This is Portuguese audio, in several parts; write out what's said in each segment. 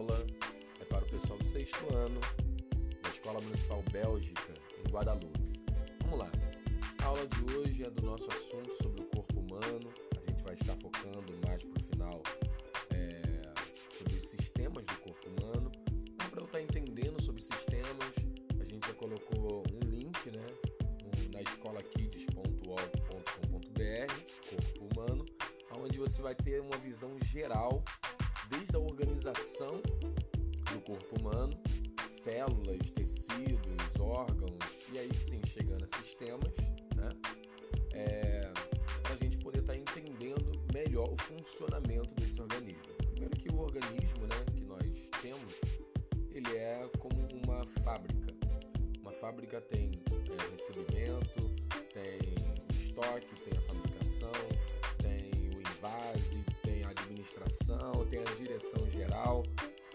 aula é para o pessoal do sexto ano da Escola Municipal Bélgica, em Guadalupe. Vamos lá. A aula de hoje é do nosso assunto sobre o corpo humano. A gente vai estar focando mais para o final é, sobre os sistemas do corpo humano. Para eu estar entendendo sobre sistemas, a gente já colocou um link né, na escolakids.ol.com.br, corpo humano, onde você vai ter uma visão geral desde a organização do corpo humano, células, tecidos, órgãos, e aí sim chegando a sistemas, né? É, para a gente poder estar tá entendendo melhor o funcionamento desse organismo. Primeiro que o organismo né, que nós temos, ele é como uma fábrica. Uma fábrica tem é, recebimento, tem estoque, tem a fabricação, tem o invase, administração, tem a direção geral.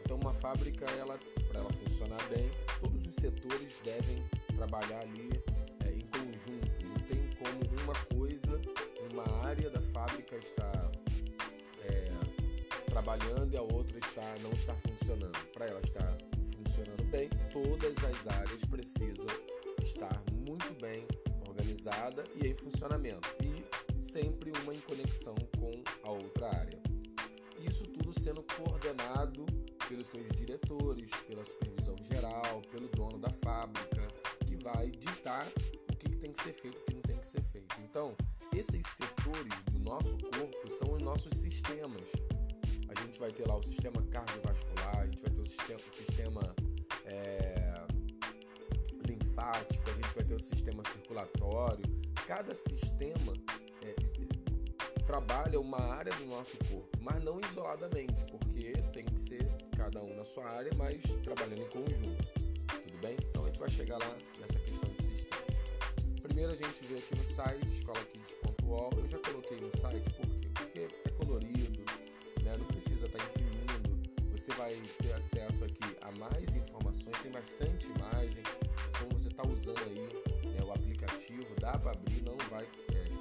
Então, uma fábrica, ela, para ela funcionar bem, todos os setores devem trabalhar ali é, em conjunto. Não tem como uma coisa, uma área da fábrica estar é, trabalhando e a outra está, não está funcionando. Para ela estar funcionando bem, todas as áreas precisam estar muito bem organizada e em funcionamento. E sempre uma em conexão com a outra área. Isso tudo sendo coordenado pelos seus diretores, pela supervisão geral, pelo dono da fábrica, que vai ditar o que tem que ser feito e o que não tem que ser feito. Então, esses setores do nosso corpo são os nossos sistemas. A gente vai ter lá o sistema cardiovascular, a gente vai ter o sistema, o sistema é, linfático, a gente vai ter o sistema circulatório. Cada sistema trabalha uma área do nosso corpo, mas não isoladamente, porque tem que ser cada um na sua área, mas trabalhando em conjunto. Tudo bem? Então a gente vai chegar lá nessa questão de sistemas. Primeiro a gente vê aqui no site escolakids.ol. Eu já coloquei no site por quê? Porque é colorido, né? não precisa estar imprimindo. Você vai ter acesso aqui a mais informações, tem bastante imagem. Como você está usando aí né, o aplicativo, dá para abrir, não vai é,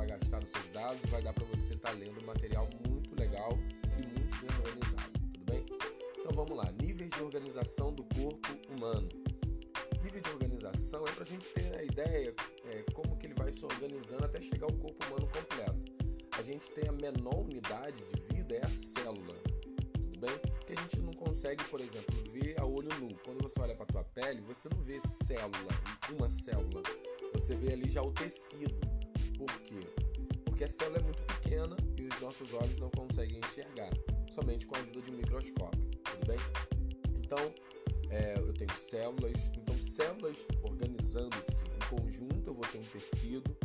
vai gastar nos seus dados vai dar para você estar tá lendo um material muito legal e muito bem organizado, tudo bem? Então vamos lá, níveis de organização do corpo humano. Nível de organização é para a gente ter a ideia é, como que ele vai se organizando até chegar ao corpo humano completo. A gente tem a menor unidade de vida é a célula, tudo bem? Que a gente não consegue, por exemplo, ver a olho nu. Quando você olha para tua pele, você não vê célula, uma célula. Você vê ali já o tecido. Por quê? Porque a célula é muito pequena e os nossos olhos não conseguem enxergar, somente com a ajuda de um microscópio, tudo bem? Então, é, eu tenho células, então células organizando-se em conjunto, eu vou ter um tecido,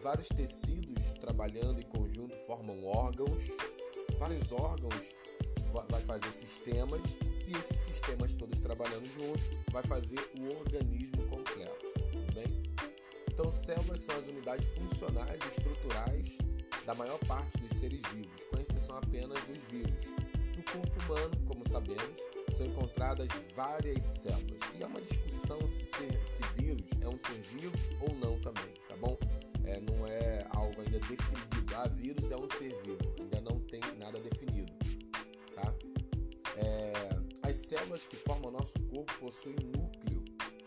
vários tecidos trabalhando em conjunto formam órgãos, vários órgãos vai fazer sistemas e esses sistemas todos trabalhando junto vai fazer o organismo completo. Então, células são as unidades funcionais e estruturais da maior parte dos seres vivos, com exceção apenas dos vírus. No corpo humano, como sabemos, são encontradas várias células. E há uma discussão se, ser, se vírus é um ser vivo ou não também, tá bom? É, não é algo ainda definido. Ah, vírus é um ser vivo, ainda não tem nada definido, tá? É, as células que formam nosso corpo possuem núcleo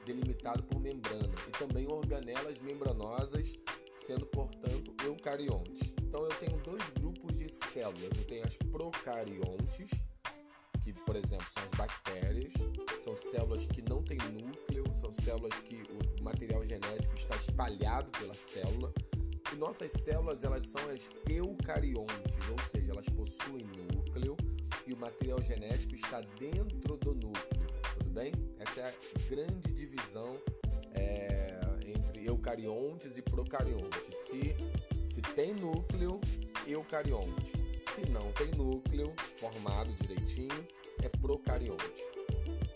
delimitado por membrana, e também organelas membranosas, sendo, portanto, eucariontes. Então, eu tenho dois grupos de células. Eu tenho as procariontes, que, por exemplo, são as bactérias, são células que não têm núcleo, são células que o material genético está espalhado pela célula. E nossas células, elas são as eucariontes, ou seja, elas possuem núcleo e o material genético está dentro do núcleo bem? Essa é a grande divisão é, entre eucariontes e procariontes. Se, se tem núcleo, eucarionte. Se não tem núcleo formado direitinho, é procarionte.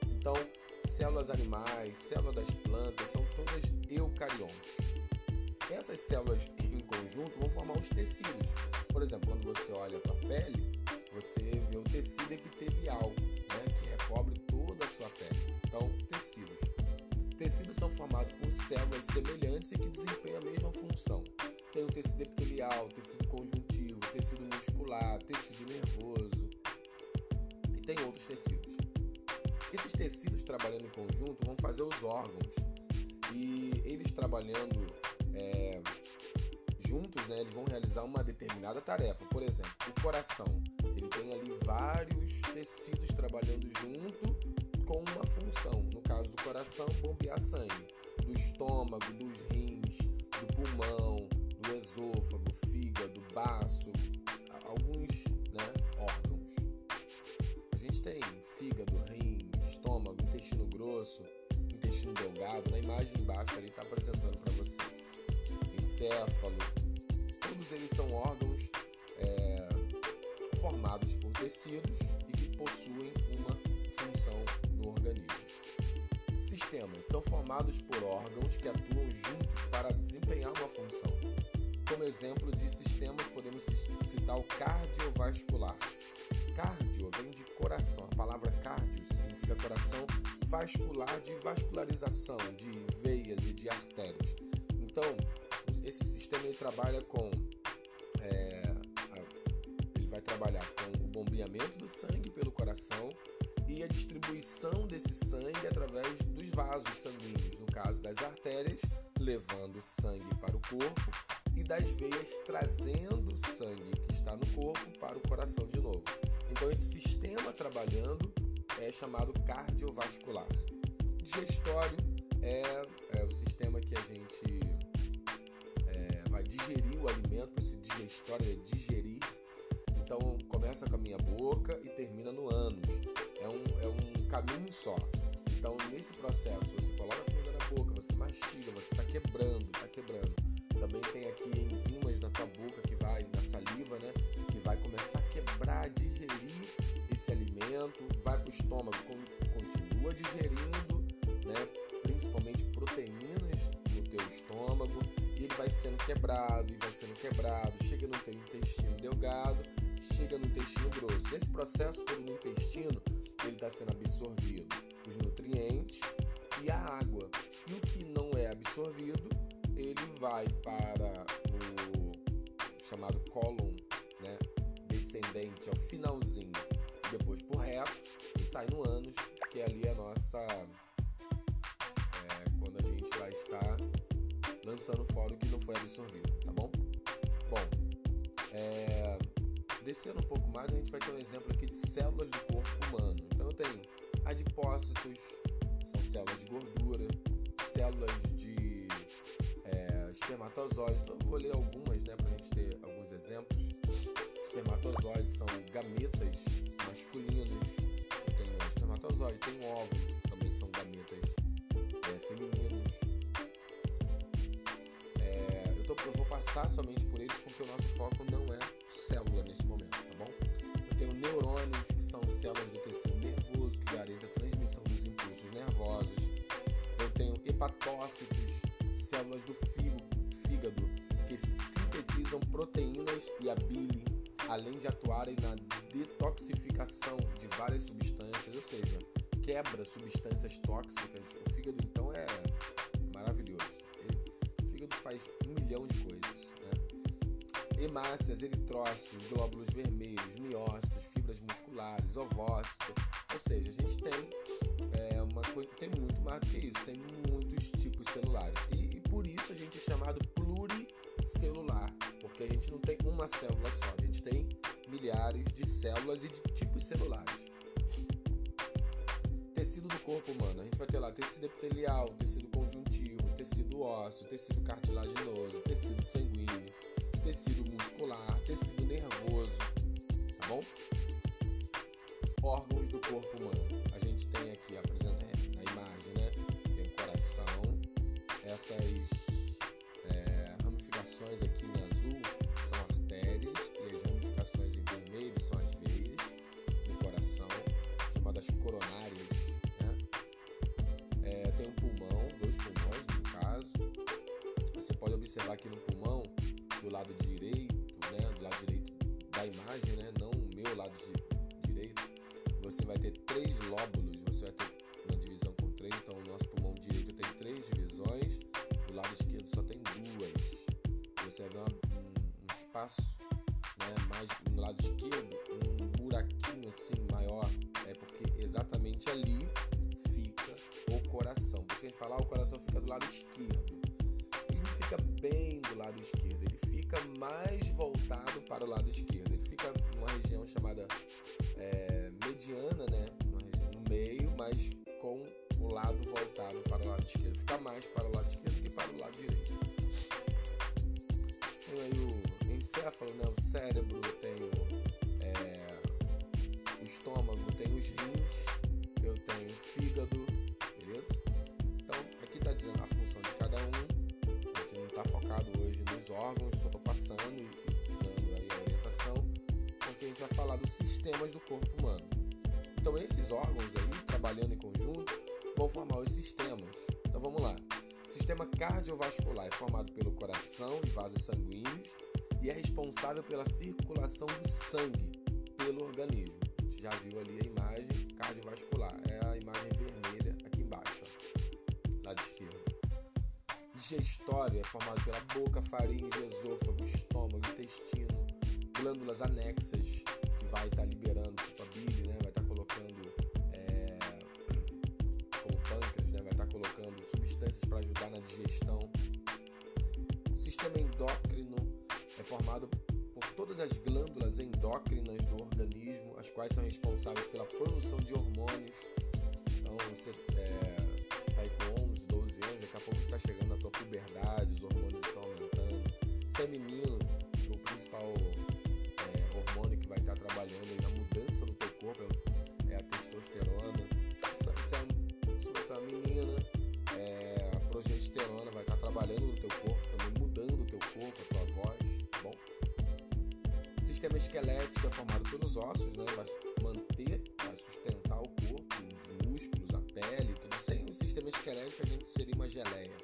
Então, células animais, células das plantas são todas eucariontes. Essas células em conjunto vão formar os tecidos. Por exemplo, quando você olha para a pele, você vê o tecido epitelial, né, que recobre toda a sua pele. Então, tecidos. Tecidos são formados por células semelhantes e que desempenham a mesma função. Tem o tecido epitelial, tecido conjuntivo, tecido muscular, tecido nervoso. tem outros tecidos. Esses tecidos trabalhando em conjunto vão fazer os órgãos e eles trabalhando é, juntos, né, eles vão realizar uma determinada tarefa. Por exemplo, o coração, ele tem ali vários tecidos trabalhando junto com uma função. No caso do coração, bombear sangue, do estômago, dos rins, do pulmão, do esôfago, fígado, baço, alguns né, órgãos. A gente tem fígado, rim, estômago, intestino grosso, intestino delgado. Na imagem embaixo ali está apresentando para você. Encéfalo. Todos eles são órgãos é, formados por tecidos e que possuem uma função no organismo. Sistemas são formados por órgãos que atuam juntos para desempenhar uma função. Como exemplo de sistemas, podemos citar o cardiovascular. Cardio vem de coração. A palavra cardio significa coração, vascular de vascularização de veias e de artérias. Então, esse sistema ele trabalha com é, ele vai trabalhar com o bombeamento do sangue pelo coração e a distribuição desse sangue através dos vasos sanguíneos, no caso das artérias, levando sangue para o corpo e das veias trazendo sangue que está no corpo para o coração de novo. Então esse sistema trabalhando é chamado cardiovascular. Digestório é, é o sistema que a gente é, vai digerir o alimento, esse digestório é digerir. Então começa com a minha boca e termina no ânus. É um, é um caminho só. Então nesse processo você coloca a comida na boca, você mastiga, você está quebrando, está quebrando também tem aqui enzimas na tua boca que vai, na saliva, né? Que vai começar a quebrar, digerir esse alimento, vai para o estômago, continua digerindo, né? Principalmente proteínas no teu estômago e ele vai sendo quebrado e vai sendo quebrado, chega no teu intestino delgado, chega no intestino grosso. Nesse processo todo no intestino, está sendo absorvido os nutrientes e a água. E o que não é absorvido ele vai para o chamado cólon né, descendente, ao finalzinho, depois por reto e sai no ânus, que ali é a nossa. É, quando a gente vai estar lançando fora o que não foi absorvido, tá bom? Bom, é, descendo um pouco mais, a gente vai ter um exemplo aqui de células do corpo humano. Então tenho adipócitos, são células de gordura, células de espermatozoides. Então eu vou ler algumas, né, pra gente ter alguns exemplos. Espermatozoides são gametas masculinos. Tenho espermatozoide, tem óvulo, também são gametas é, femininos. É, eu, tô, eu vou passar somente por eles porque o nosso foco não neurônios, são células do tecido nervoso, que garantem a transmissão dos impulsos nervosos. Eu tenho hepatócitos, células do fígado, que sintetizam proteínas e a bile, além de atuarem na detoxificação de várias substâncias, ou seja, quebra substâncias tóxicas. O fígado então é maravilhoso. O fígado faz um milhão de coisas. Né? Hemácias, eritrócitos, glóbulos vermelhos, miócitos, fibras musculares, ovócitos. Ou seja, a gente tem é, uma coisa, tem muito mais do que isso, tem muitos tipos celulares. E, e por isso a gente é chamado pluricelular, porque a gente não tem uma célula só, a gente tem milhares de células e de tipos celulares. Tecido do corpo humano, a gente vai ter lá tecido epitelial, tecido conjuntivo, tecido ósseo, tecido cartilaginoso, tecido sanguíneo, tecido muscular, tecido nervoso, tá bom? Órgãos do corpo humano. A gente tem aqui apresenta na imagem, né? Tem o coração, essas ramificações aqui em azul são artérias e as ramificações em vermelho são as veias no coração, chamadas coronárias. Né? É, tem um pulmão, dois pulmões no caso. Você pode observar aqui no pulmão, do lado direito, né? do lado direito da imagem, né? não o meu lado direito, você vai ter três lóbulos, você vai ter uma divisão com três, então o nosso pulmão direito tem três divisões, do lado esquerdo só tem duas você vai ver um, um, espaço, né, mais no lado esquerdo, um buraquinho assim maior, justamente ali fica o coração. Por isso que a gente fala, ah, o coração fica do lado esquerdo. Ele não fica bem do lado esquerdo, ele fica mais voltado para o lado esquerdo. Ele fica numa região chamada é, mediana, né? No meio, mas com o lado voltado para o lado esquerdo. Fica mais para o lado esquerdo que para o lado direito. Tem aí o encéfalo, né? O cérebro, tem o, é, o estômago, tem os rins, eu tenho o fígado, beleza? Então, aqui está dizendo a função de cada um. A gente não está focado hoje nos órgãos, só estou passando e, e dando aí a orientação, porque a gente vai falar dos sistemas do corpo humano. Então, esses órgãos aí, trabalhando em conjunto, vão formar os sistemas. Então, vamos lá. sistema cardiovascular é formado pelo coração e vasos sanguíneos e é responsável pela circulação do sangue pelo organismo. A gente já viu ali a imagem cardiovascular, é a imagem vermelha aqui embaixo, lado esquerdo. Digestório é formado pela boca, faringe, esôfago, estômago, intestino, glândulas anexas digestão. Sistema endócrino é formado por todas as glândulas endócrinas do organismo, as quais são responsáveis pela produção de hormônios. Então você está é, com 11, 12 anos, daqui a pouco está chegando na tua puberdade, os hormônios estão aumentando. Se é menino, o principal é, hormônio que vai estar trabalhando aí na mudança do teu corpo é, é a testosterona. A progesterona vai estar trabalhando no teu corpo, também mudando o teu corpo, a tua voz sistema esquelético é formado pelos ossos, né? Vai manter, vai sustentar o corpo, os músculos, a pele, tudo. Sem o sistema esquelético a gente seria uma geleia.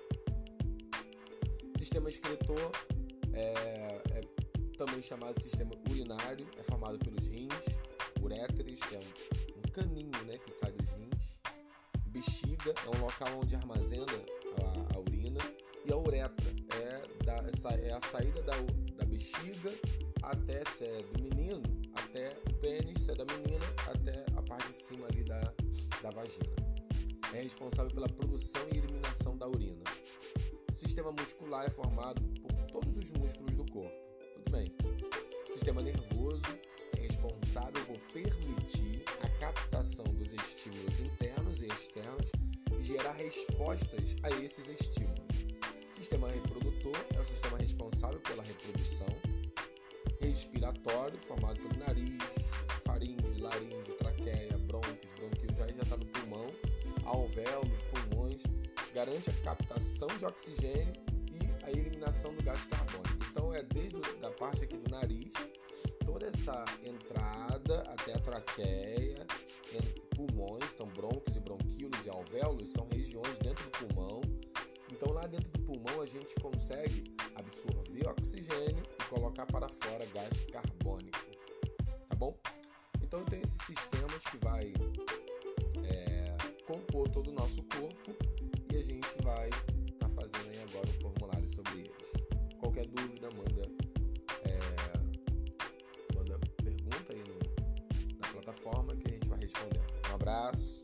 Sistema excretor é, é também chamado sistema urinário, é formado pelos rins, uréteres, que é um, um caninho, né, que sai dos rins. Bexiga é um local onde armazena e a uretra é, da, é a saída da, da bexiga até se é do menino, até o pênis, se é da menina, até a parte de cima ali da, da vagina. É responsável pela produção e eliminação da urina. O sistema muscular é formado por todos os músculos do corpo. Tudo bem. O sistema nervoso é responsável por permitir a captação dos estímulos internos e externos e gerar respostas a esses estímulos. Sistema reprodutor é o sistema responsável pela reprodução respiratório, formado pelo nariz, faringe, laringe, traqueia, brônquios, bronquíolos, já está no pulmão, alvéolos, pulmões, garante a captação de oxigênio e a eliminação do gás carbônico. Então é desde a parte aqui do nariz, toda essa entrada até a traqueia, pulmões, então brônquios e bronquíolos e alvéolos são regiões dentro do pulmão lá dentro do pulmão, a gente consegue absorver oxigênio e colocar para fora gás carbônico. Tá bom? Então, tem esses sistemas que vai é, compor todo o nosso corpo e a gente vai estar tá fazendo aí agora um formulário sobre eles. Qualquer dúvida, manda, é, manda pergunta aí no, na plataforma que a gente vai responder. Um abraço.